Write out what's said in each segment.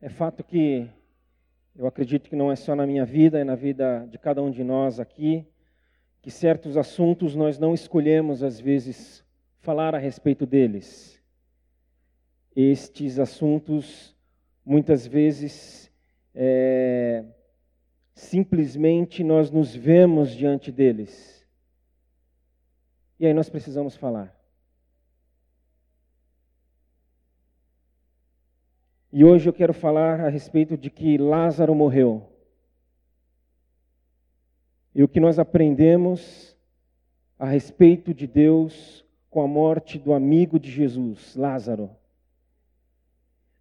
É fato que eu acredito que não é só na minha vida, é na vida de cada um de nós aqui, que certos assuntos nós não escolhemos, às vezes, falar a respeito deles. Estes assuntos, muitas vezes, é, simplesmente nós nos vemos diante deles. E aí nós precisamos falar. E hoje eu quero falar a respeito de que Lázaro morreu. E o que nós aprendemos a respeito de Deus com a morte do amigo de Jesus, Lázaro.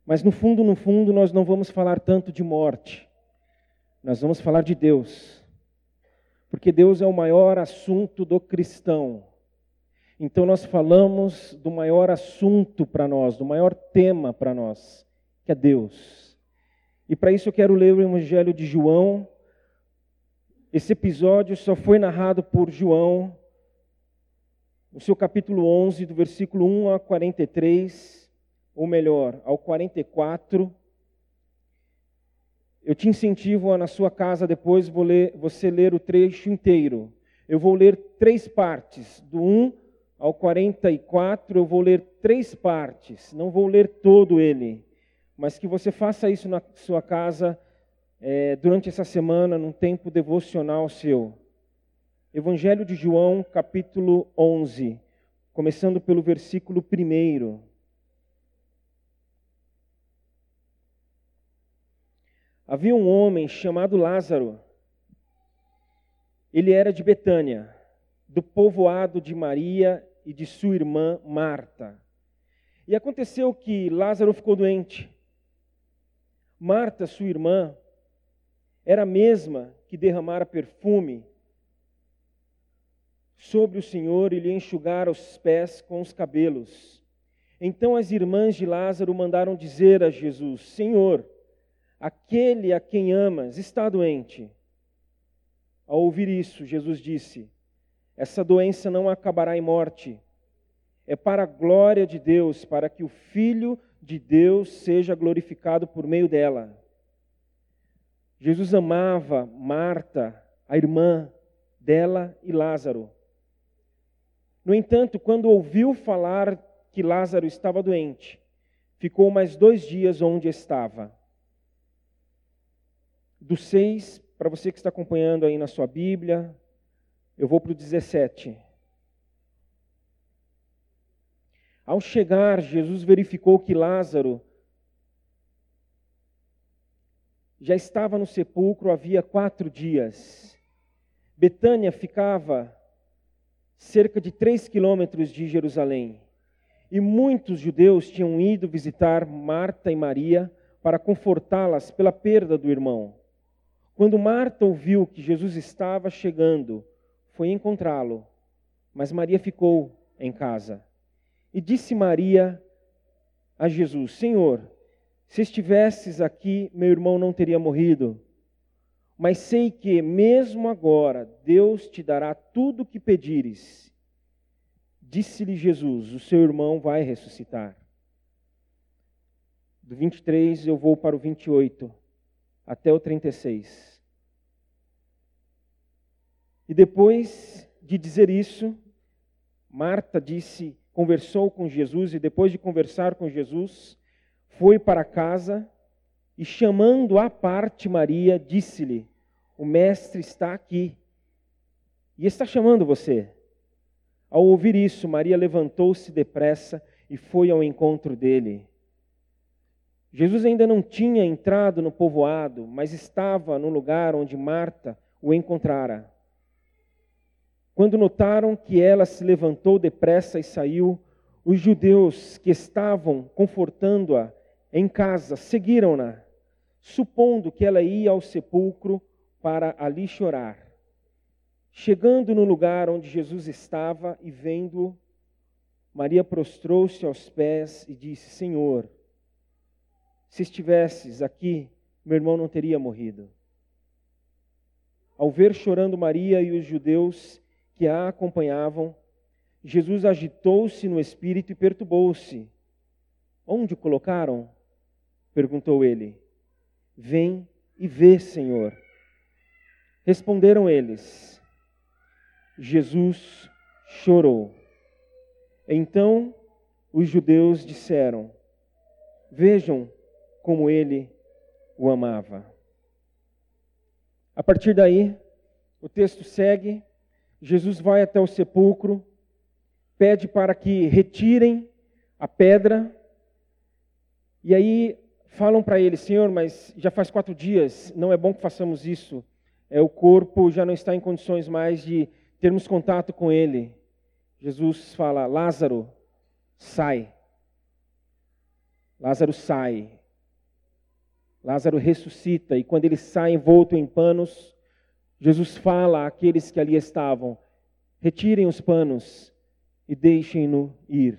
Mas no fundo, no fundo, nós não vamos falar tanto de morte. Nós vamos falar de Deus. Porque Deus é o maior assunto do cristão. Então nós falamos do maior assunto para nós, do maior tema para nós que é Deus. E para isso eu quero ler o Evangelho de João. Esse episódio só foi narrado por João, no seu capítulo 11, do versículo 1 a 43, ou melhor, ao 44. Eu te incentivo a, na sua casa, depois ler, você ler o trecho inteiro. Eu vou ler três partes, do 1 ao 44, eu vou ler três partes, não vou ler todo ele mas que você faça isso na sua casa é, durante essa semana, num tempo devocional seu. Evangelho de João, capítulo 11, começando pelo versículo 1. Havia um homem chamado Lázaro. Ele era de Betânia, do povoado de Maria e de sua irmã Marta. E aconteceu que Lázaro ficou doente. Marta, sua irmã, era a mesma que derramara perfume sobre o Senhor e lhe enxugara os pés com os cabelos. Então as irmãs de Lázaro mandaram dizer a Jesus: Senhor, aquele a quem amas está doente. Ao ouvir isso, Jesus disse: Essa doença não acabará em morte. É para a glória de Deus, para que o Filho de Deus seja glorificado por meio dela. Jesus amava Marta, a irmã dela e Lázaro. No entanto, quando ouviu falar que Lázaro estava doente, ficou mais dois dias onde estava. Do 6, para você que está acompanhando aí na sua Bíblia, eu vou para o 17. Ao chegar, Jesus verificou que Lázaro já estava no sepulcro havia quatro dias. Betânia ficava cerca de três quilômetros de Jerusalém. E muitos judeus tinham ido visitar Marta e Maria para confortá-las pela perda do irmão. Quando Marta ouviu que Jesus estava chegando, foi encontrá-lo, mas Maria ficou em casa. E disse Maria a Jesus: Senhor, se estivesses aqui, meu irmão não teria morrido. Mas sei que, mesmo agora, Deus te dará tudo o que pedires. Disse-lhe Jesus: O seu irmão vai ressuscitar. Do 23 eu vou para o 28, até o 36. E depois de dizer isso, Marta disse: conversou com Jesus e depois de conversar com Jesus, foi para casa e chamando à parte Maria, disse-lhe: O mestre está aqui e está chamando você. Ao ouvir isso, Maria levantou-se depressa e foi ao encontro dele. Jesus ainda não tinha entrado no povoado, mas estava no lugar onde Marta o encontrara. Quando notaram que ela se levantou depressa e saiu, os judeus que estavam confortando-a em casa seguiram-na, supondo que ela ia ao sepulcro para ali chorar. Chegando no lugar onde Jesus estava e vendo-o, Maria prostrou-se aos pés e disse: Senhor, se estivesses aqui, meu irmão não teria morrido. Ao ver chorando Maria e os judeus, que a acompanhavam, Jesus agitou-se no espírito e perturbou-se. Onde o colocaram? perguntou ele. Vem e vê, Senhor. Responderam eles. Jesus chorou. Então os judeus disseram: Vejam como ele o amava. A partir daí, o texto segue. Jesus vai até o sepulcro, pede para que retirem a pedra, e aí falam para ele: Senhor, mas já faz quatro dias, não é bom que façamos isso. É, o corpo já não está em condições mais de termos contato com ele. Jesus fala: Lázaro, sai. Lázaro sai. Lázaro ressuscita, e quando ele sai envolto em panos, Jesus fala àqueles que ali estavam: retirem os panos e deixem-no ir.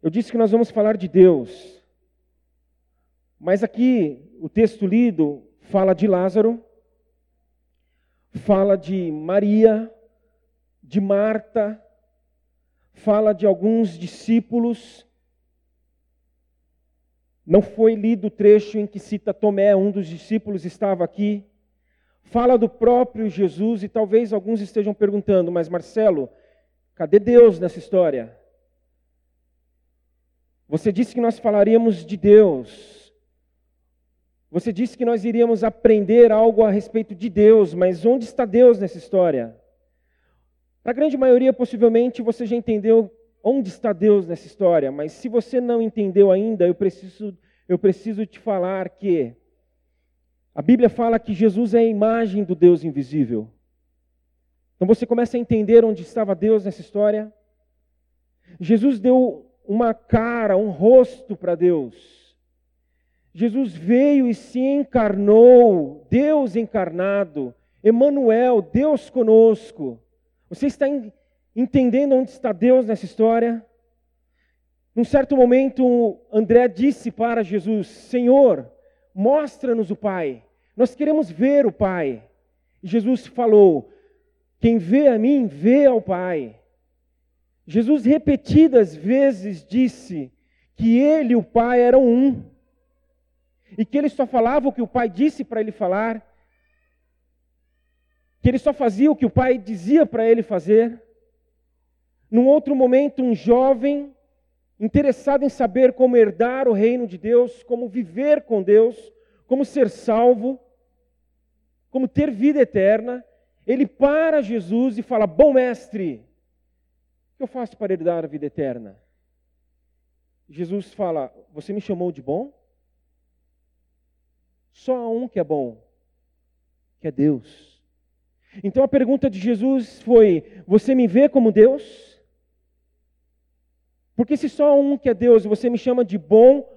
Eu disse que nós vamos falar de Deus, mas aqui o texto lido fala de Lázaro, fala de Maria, de Marta, fala de alguns discípulos. Não foi lido o trecho em que cita Tomé, um dos discípulos estava aqui. Fala do próprio Jesus e talvez alguns estejam perguntando, mas Marcelo, cadê Deus nessa história? Você disse que nós falaríamos de Deus. Você disse que nós iríamos aprender algo a respeito de Deus, mas onde está Deus nessa história? Para a grande maioria, possivelmente, você já entendeu onde está Deus nessa história, mas se você não entendeu ainda, eu preciso, eu preciso te falar que a Bíblia fala que Jesus é a imagem do Deus invisível. Então você começa a entender onde estava Deus nessa história. Jesus deu uma cara, um rosto para Deus. Jesus veio e se encarnou, Deus encarnado, Emanuel, Deus conosco. Você está entendendo onde está Deus nessa história? Num certo momento, André disse para Jesus: Senhor, mostra-nos o Pai. Nós queremos ver o Pai. E Jesus falou: Quem vê a mim, vê ao Pai. Jesus repetidas vezes disse que ele e o Pai eram um. E que ele só falava o que o Pai disse para ele falar. Que ele só fazia o que o Pai dizia para ele fazer. Num outro momento, um jovem interessado em saber como herdar o reino de Deus, como viver com Deus, como ser salvo, como ter vida eterna, ele para Jesus e fala: Bom mestre, que eu faço para herdar a vida eterna? Jesus fala: Você me chamou de bom? Só há um que é bom, que é Deus. Então a pergunta de Jesus foi: Você me vê como Deus? Porque se só um que é Deus e você me chama de bom,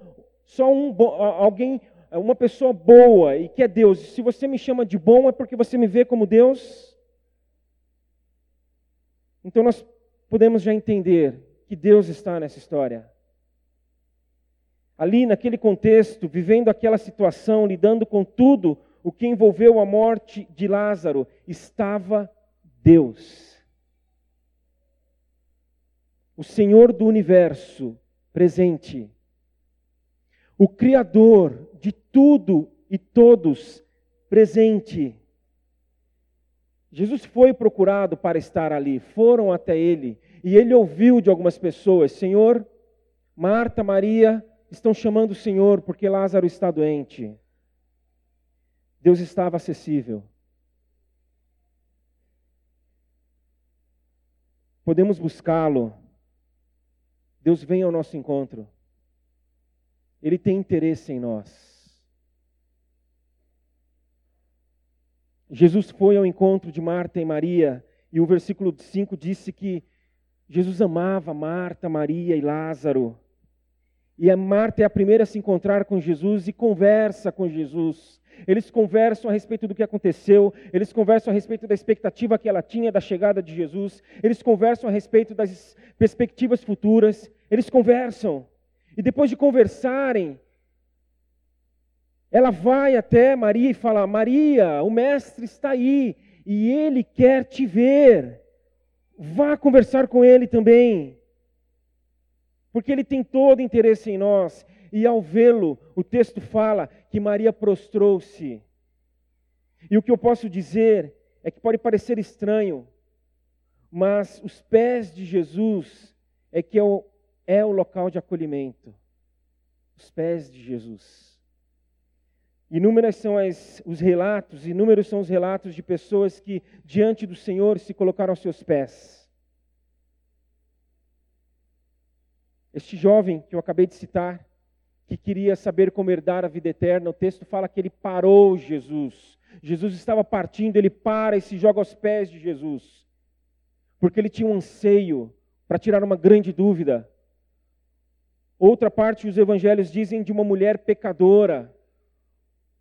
só um alguém, uma pessoa boa e que é Deus, se você me chama de bom é porque você me vê como Deus? Então nós podemos já entender que Deus está nessa história. Ali, naquele contexto, vivendo aquela situação, lidando com tudo o que envolveu a morte de Lázaro, estava Deus. O Senhor do universo presente. O Criador de tudo e todos presente. Jesus foi procurado para estar ali, foram até ele, e ele ouviu de algumas pessoas: Senhor, Marta, Maria estão chamando o Senhor porque Lázaro está doente. Deus estava acessível. Podemos buscá-lo. Deus vem ao nosso encontro. Ele tem interesse em nós. Jesus foi ao encontro de Marta e Maria, e o versículo 5 disse que Jesus amava Marta, Maria e Lázaro. E a Marta é a primeira a se encontrar com Jesus e conversa com Jesus. Eles conversam a respeito do que aconteceu, eles conversam a respeito da expectativa que ela tinha da chegada de Jesus, eles conversam a respeito das perspectivas futuras, eles conversam. E depois de conversarem, ela vai até Maria e fala: Maria, o Mestre está aí e ele quer te ver. Vá conversar com ele também, porque ele tem todo interesse em nós. E ao vê-lo, o texto fala que Maria prostrou-se. E o que eu posso dizer é que pode parecer estranho, mas os pés de Jesus é que é o, é o local de acolhimento. Os pés de Jesus. Inúmeros são as, os relatos, inúmeros são os relatos de pessoas que, diante do Senhor, se colocaram aos seus pés. Este jovem que eu acabei de citar, que queria saber como herdar a vida eterna, o texto fala que ele parou Jesus. Jesus estava partindo, ele para e se joga aos pés de Jesus, porque ele tinha um anseio para tirar uma grande dúvida. Outra parte, os evangelhos dizem de uma mulher pecadora,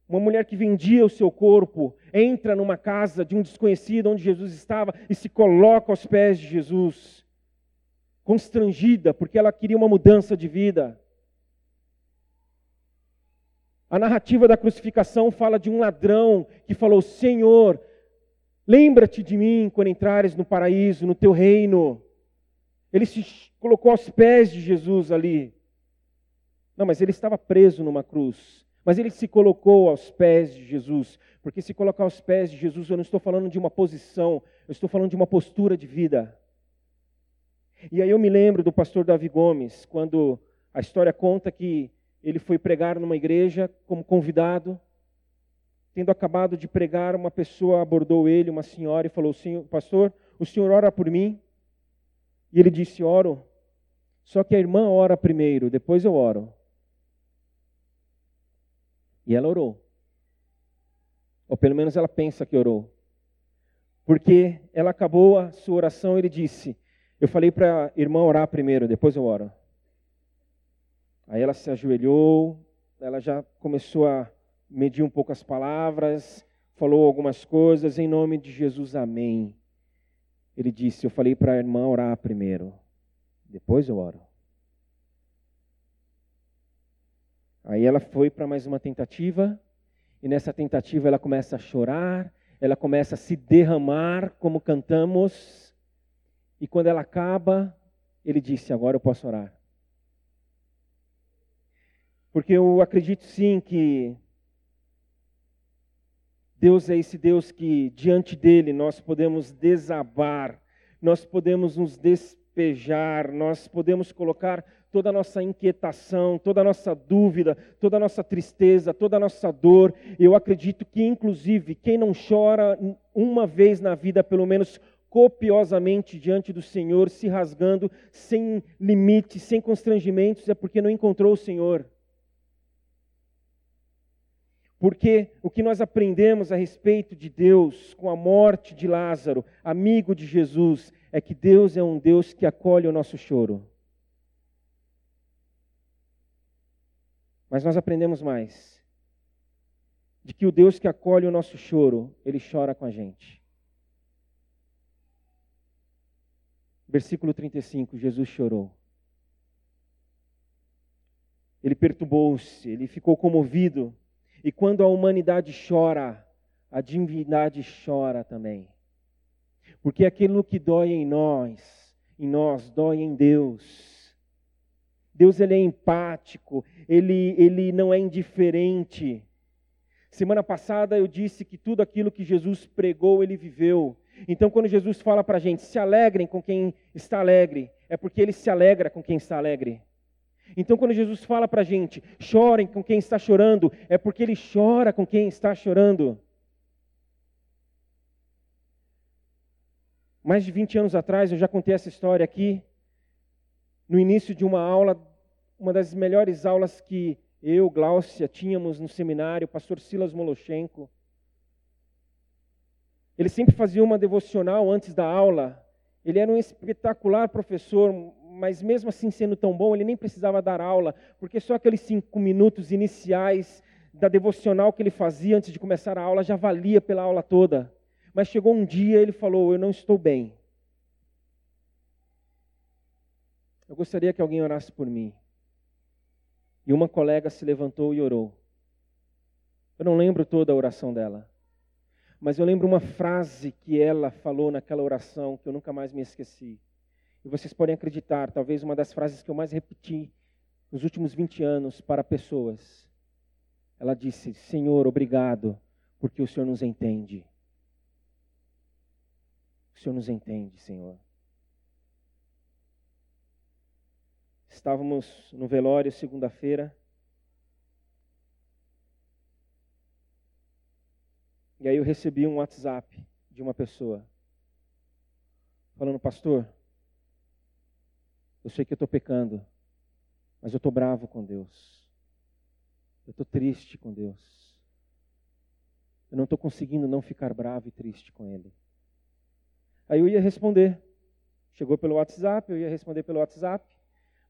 uma mulher que vendia o seu corpo, entra numa casa de um desconhecido onde Jesus estava e se coloca aos pés de Jesus, constrangida, porque ela queria uma mudança de vida. A narrativa da crucificação fala de um ladrão que falou: Senhor, lembra-te de mim quando entrares no paraíso, no teu reino. Ele se colocou aos pés de Jesus ali. Não, mas ele estava preso numa cruz. Mas ele se colocou aos pés de Jesus, porque se colocar aos pés de Jesus, eu não estou falando de uma posição, eu estou falando de uma postura de vida. E aí eu me lembro do pastor Davi Gomes, quando a história conta que ele foi pregar numa igreja como convidado. Tendo acabado de pregar, uma pessoa abordou ele, uma senhora, e falou: Senhor, Pastor, o senhor ora por mim? E ele disse: Oro. Só que a irmã ora primeiro, depois eu oro. E ela orou. Ou pelo menos ela pensa que orou. Porque ela acabou a sua oração e ele disse: Eu falei para a irmã orar primeiro, depois eu oro. Aí ela se ajoelhou, ela já começou a medir um pouco as palavras, falou algumas coisas, em nome de Jesus, amém. Ele disse: Eu falei para a irmã orar primeiro, depois eu oro. Aí ela foi para mais uma tentativa, e nessa tentativa ela começa a chorar, ela começa a se derramar, como cantamos, e quando ela acaba, ele disse: Agora eu posso orar. Porque eu acredito sim que Deus é esse Deus que diante dele nós podemos desabar, nós podemos nos despejar, nós podemos colocar toda a nossa inquietação, toda a nossa dúvida, toda a nossa tristeza, toda a nossa dor. Eu acredito que, inclusive, quem não chora uma vez na vida, pelo menos copiosamente diante do Senhor, se rasgando, sem limites, sem constrangimentos, é porque não encontrou o Senhor. Porque o que nós aprendemos a respeito de Deus com a morte de Lázaro, amigo de Jesus, é que Deus é um Deus que acolhe o nosso choro. Mas nós aprendemos mais. De que o Deus que acolhe o nosso choro, ele chora com a gente. Versículo 35, Jesus chorou. Ele perturbou-se, ele ficou comovido. E quando a humanidade chora, a divindade chora também. Porque aquilo que dói em nós, em nós, dói em Deus. Deus ele é empático, ele, ele não é indiferente. Semana passada eu disse que tudo aquilo que Jesus pregou, ele viveu. Então, quando Jesus fala para a gente, se alegrem com quem está alegre, é porque ele se alegra com quem está alegre. Então, quando Jesus fala para a gente, chorem com quem está chorando, é porque ele chora com quem está chorando. Mais de 20 anos atrás, eu já contei essa história aqui, no início de uma aula uma das melhores aulas que eu, Gláucia, tínhamos no seminário, o pastor Silas Moloshenko. Ele sempre fazia uma devocional antes da aula. Ele era um espetacular professor, mas mesmo assim sendo tão bom, ele nem precisava dar aula, porque só aqueles cinco minutos iniciais da devocional que ele fazia antes de começar a aula já valia pela aula toda. Mas chegou um dia ele falou: Eu não estou bem. Eu gostaria que alguém orasse por mim. E uma colega se levantou e orou. Eu não lembro toda a oração dela, mas eu lembro uma frase que ela falou naquela oração que eu nunca mais me esqueci. E vocês podem acreditar, talvez uma das frases que eu mais repeti nos últimos 20 anos para pessoas. Ela disse: Senhor, obrigado, porque o Senhor nos entende. O Senhor nos entende, Senhor. Estávamos no velório segunda-feira. E aí eu recebi um WhatsApp de uma pessoa falando, pastor, eu sei que eu estou pecando, mas eu estou bravo com Deus. Eu estou triste com Deus. Eu não estou conseguindo não ficar bravo e triste com Ele. Aí eu ia responder. Chegou pelo WhatsApp, eu ia responder pelo WhatsApp.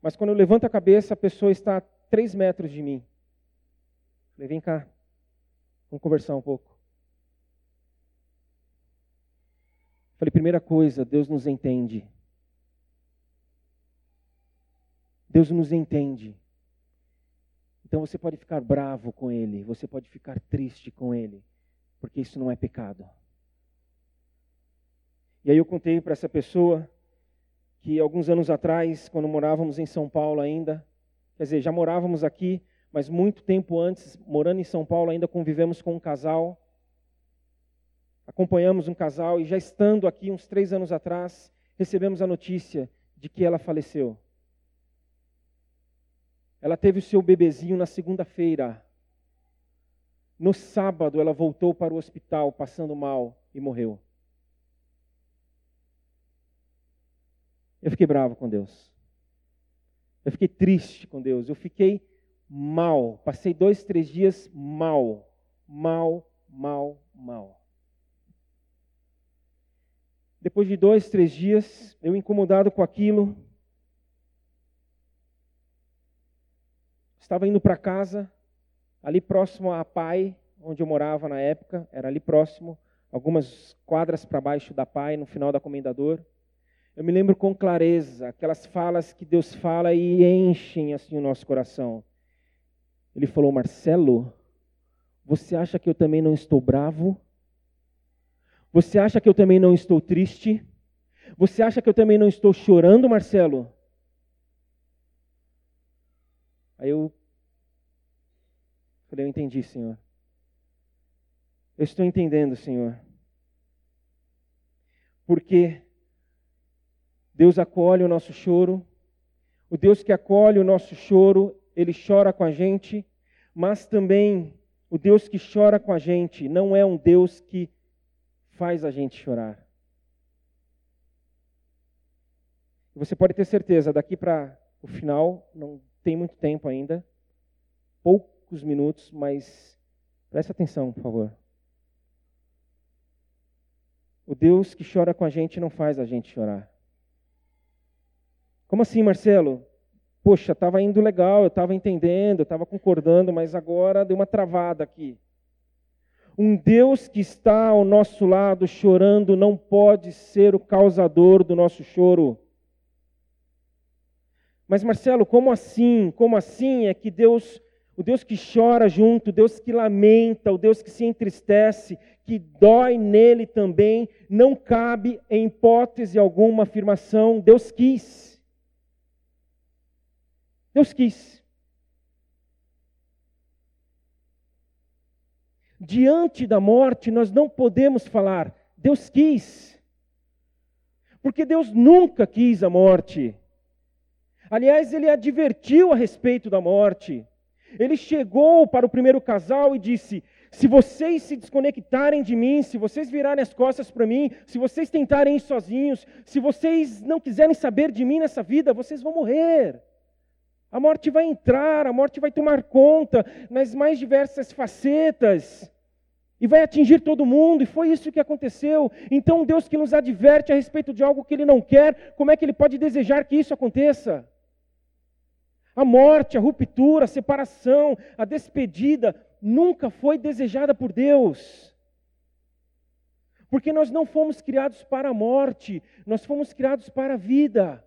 Mas quando eu levanto a cabeça, a pessoa está a três metros de mim. Falei, vem cá, vamos conversar um pouco. Falei, primeira coisa, Deus nos entende. Deus nos entende. Então você pode ficar bravo com Ele, você pode ficar triste com Ele, porque isso não é pecado. E aí eu contei para essa pessoa que alguns anos atrás, quando morávamos em São Paulo ainda, quer dizer, já morávamos aqui, mas muito tempo antes, morando em São Paulo, ainda convivemos com um casal. Acompanhamos um casal e já estando aqui uns três anos atrás, recebemos a notícia de que ela faleceu. Ela teve o seu bebezinho na segunda-feira. No sábado, ela voltou para o hospital passando mal e morreu. Eu fiquei bravo com Deus. Eu fiquei triste com Deus. Eu fiquei mal. Passei dois, três dias mal. Mal, mal, mal. Depois de dois, três dias, eu incomodado com aquilo, Estava indo para casa, ali próximo à Pai, onde eu morava na época, era ali próximo, algumas quadras para baixo da Pai, no final da Comendador. Eu me lembro com clareza aquelas falas que Deus fala e enchem assim o nosso coração. Ele falou: Marcelo, você acha que eu também não estou bravo? Você acha que eu também não estou triste? Você acha que eu também não estou chorando, Marcelo? Aí eu Falei, eu entendi, Senhor. Eu estou entendendo, Senhor. Porque Deus acolhe o nosso choro, o Deus que acolhe o nosso choro, ele chora com a gente, mas também o Deus que chora com a gente não é um Deus que faz a gente chorar. Você pode ter certeza, daqui para o final, não tem muito tempo ainda, pouco poucos minutos, mas preste atenção, por favor. O Deus que chora com a gente não faz a gente chorar. Como assim, Marcelo? Poxa, estava indo legal, eu estava entendendo, eu estava concordando, mas agora deu uma travada aqui. Um Deus que está ao nosso lado chorando não pode ser o causador do nosso choro. Mas Marcelo, como assim? Como assim é que Deus o Deus que chora junto, o Deus que lamenta, o Deus que se entristece, que dói nele também, não cabe em hipótese alguma afirmação, Deus quis. Deus quis. Diante da morte, nós não podemos falar, Deus quis. Porque Deus nunca quis a morte. Aliás, ele advertiu a respeito da morte. Ele chegou para o primeiro casal e disse: Se vocês se desconectarem de mim, se vocês virarem as costas para mim, se vocês tentarem ir sozinhos, se vocês não quiserem saber de mim nessa vida, vocês vão morrer. A morte vai entrar, a morte vai tomar conta nas mais diversas facetas e vai atingir todo mundo, e foi isso que aconteceu. Então, Deus que nos adverte a respeito de algo que Ele não quer, como é que Ele pode desejar que isso aconteça? A morte, a ruptura, a separação, a despedida nunca foi desejada por Deus. Porque nós não fomos criados para a morte, nós fomos criados para a vida.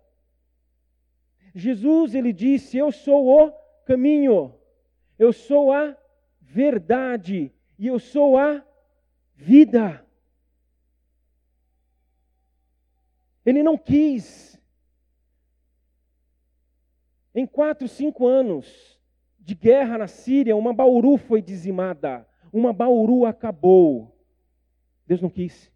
Jesus, ele disse: Eu sou o caminho, eu sou a verdade e eu sou a vida. Ele não quis Em quatro, cinco anos de guerra na Síria, uma Bauru foi dizimada, uma Bauru acabou. Deus não quis.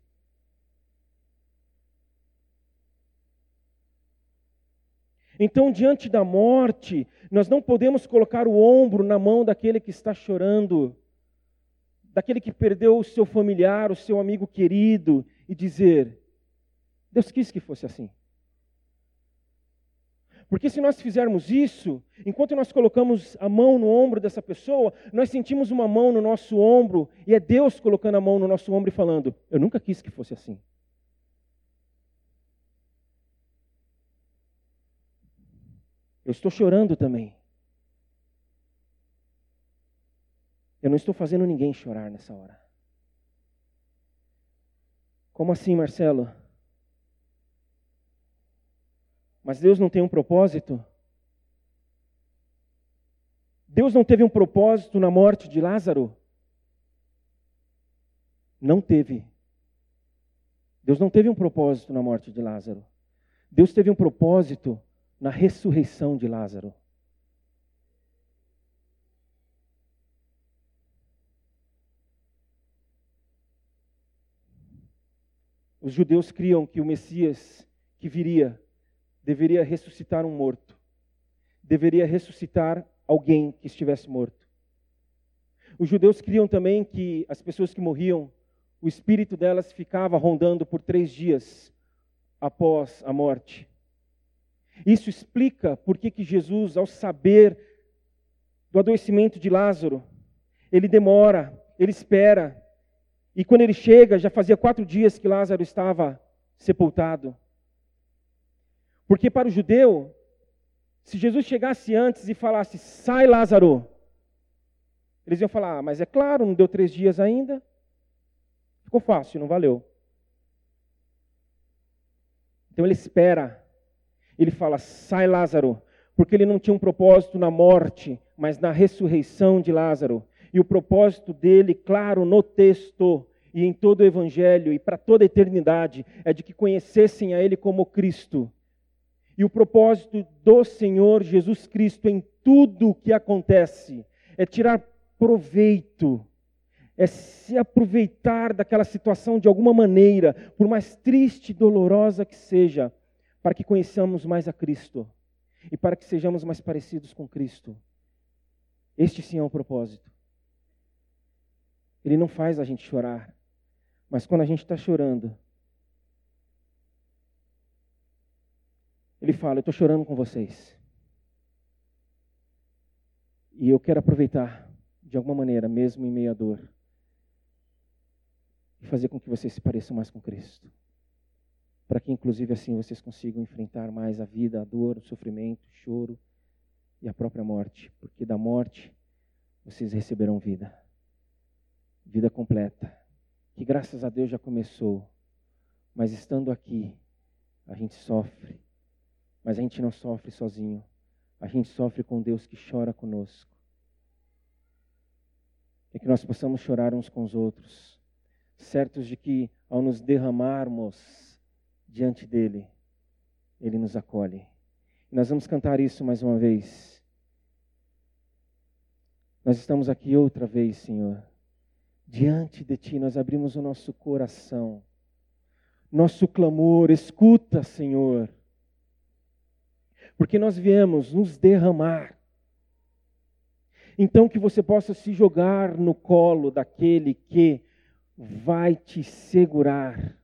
Então, diante da morte, nós não podemos colocar o ombro na mão daquele que está chorando, daquele que perdeu o seu familiar, o seu amigo querido, e dizer: Deus quis que fosse assim. Porque se nós fizermos isso, enquanto nós colocamos a mão no ombro dessa pessoa, nós sentimos uma mão no nosso ombro, e é Deus colocando a mão no nosso ombro e falando: Eu nunca quis que fosse assim. Eu estou chorando também. Eu não estou fazendo ninguém chorar nessa hora. Como assim, Marcelo? Mas Deus não tem um propósito? Deus não teve um propósito na morte de Lázaro? Não teve. Deus não teve um propósito na morte de Lázaro. Deus teve um propósito na ressurreição de Lázaro. Os judeus criam que o Messias que viria deveria ressuscitar um morto, deveria ressuscitar alguém que estivesse morto. Os judeus criam também que as pessoas que morriam, o espírito delas ficava rondando por três dias após a morte. Isso explica por que, Jesus, ao saber do adoecimento de Lázaro, ele demora, ele espera. E quando ele chega, já fazia quatro dias que Lázaro estava sepultado. Porque para o judeu, se Jesus chegasse antes e falasse, sai Lázaro, eles iam falar, ah, mas é claro, não deu três dias ainda. Ficou fácil, não valeu. Então ele espera ele fala: sai Lázaro, porque ele não tinha um propósito na morte, mas na ressurreição de Lázaro. E o propósito dele, claro, no texto e em todo o evangelho e para toda a eternidade, é de que conhecessem a ele como Cristo. E o propósito do Senhor Jesus Cristo em tudo o que acontece é tirar proveito, é se aproveitar daquela situação de alguma maneira, por mais triste e dolorosa que seja, para que conheçamos mais a Cristo e para que sejamos mais parecidos com Cristo. Este sim é o propósito. Ele não faz a gente chorar, mas quando a gente está chorando, ele fala: Eu estou chorando com vocês. E eu quero aproveitar, de alguma maneira, mesmo em meio à dor, e fazer com que vocês se pareçam mais com Cristo para que inclusive assim vocês consigam enfrentar mais a vida, a dor, o sofrimento, o choro e a própria morte, porque da morte vocês receberão vida. Vida completa, que graças a Deus já começou, mas estando aqui, a gente sofre, mas a gente não sofre sozinho, a gente sofre com Deus que chora conosco. E que nós possamos chorar uns com os outros, certos de que ao nos derramarmos diante dele, ele nos acolhe. E nós vamos cantar isso mais uma vez. Nós estamos aqui outra vez, Senhor. Diante de Ti, nós abrimos o nosso coração, nosso clamor. Escuta, Senhor. Porque nós viemos nos derramar. Então, que você possa se jogar no colo daquele que vai te segurar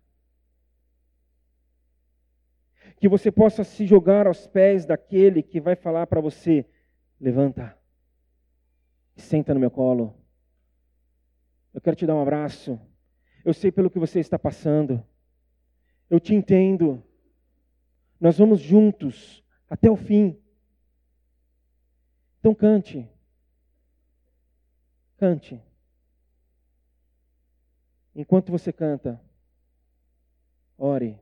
que você possa se jogar aos pés daquele que vai falar para você: levanta, senta no meu colo. Eu quero te dar um abraço. Eu sei pelo que você está passando. Eu te entendo. Nós vamos juntos até o fim. Então cante. Cante. Enquanto você canta, ore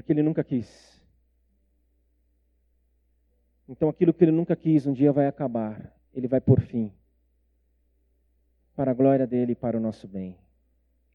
porque ele nunca quis. Então aquilo que ele nunca quis um dia vai acabar, ele vai por fim, para a glória dele e para o nosso bem.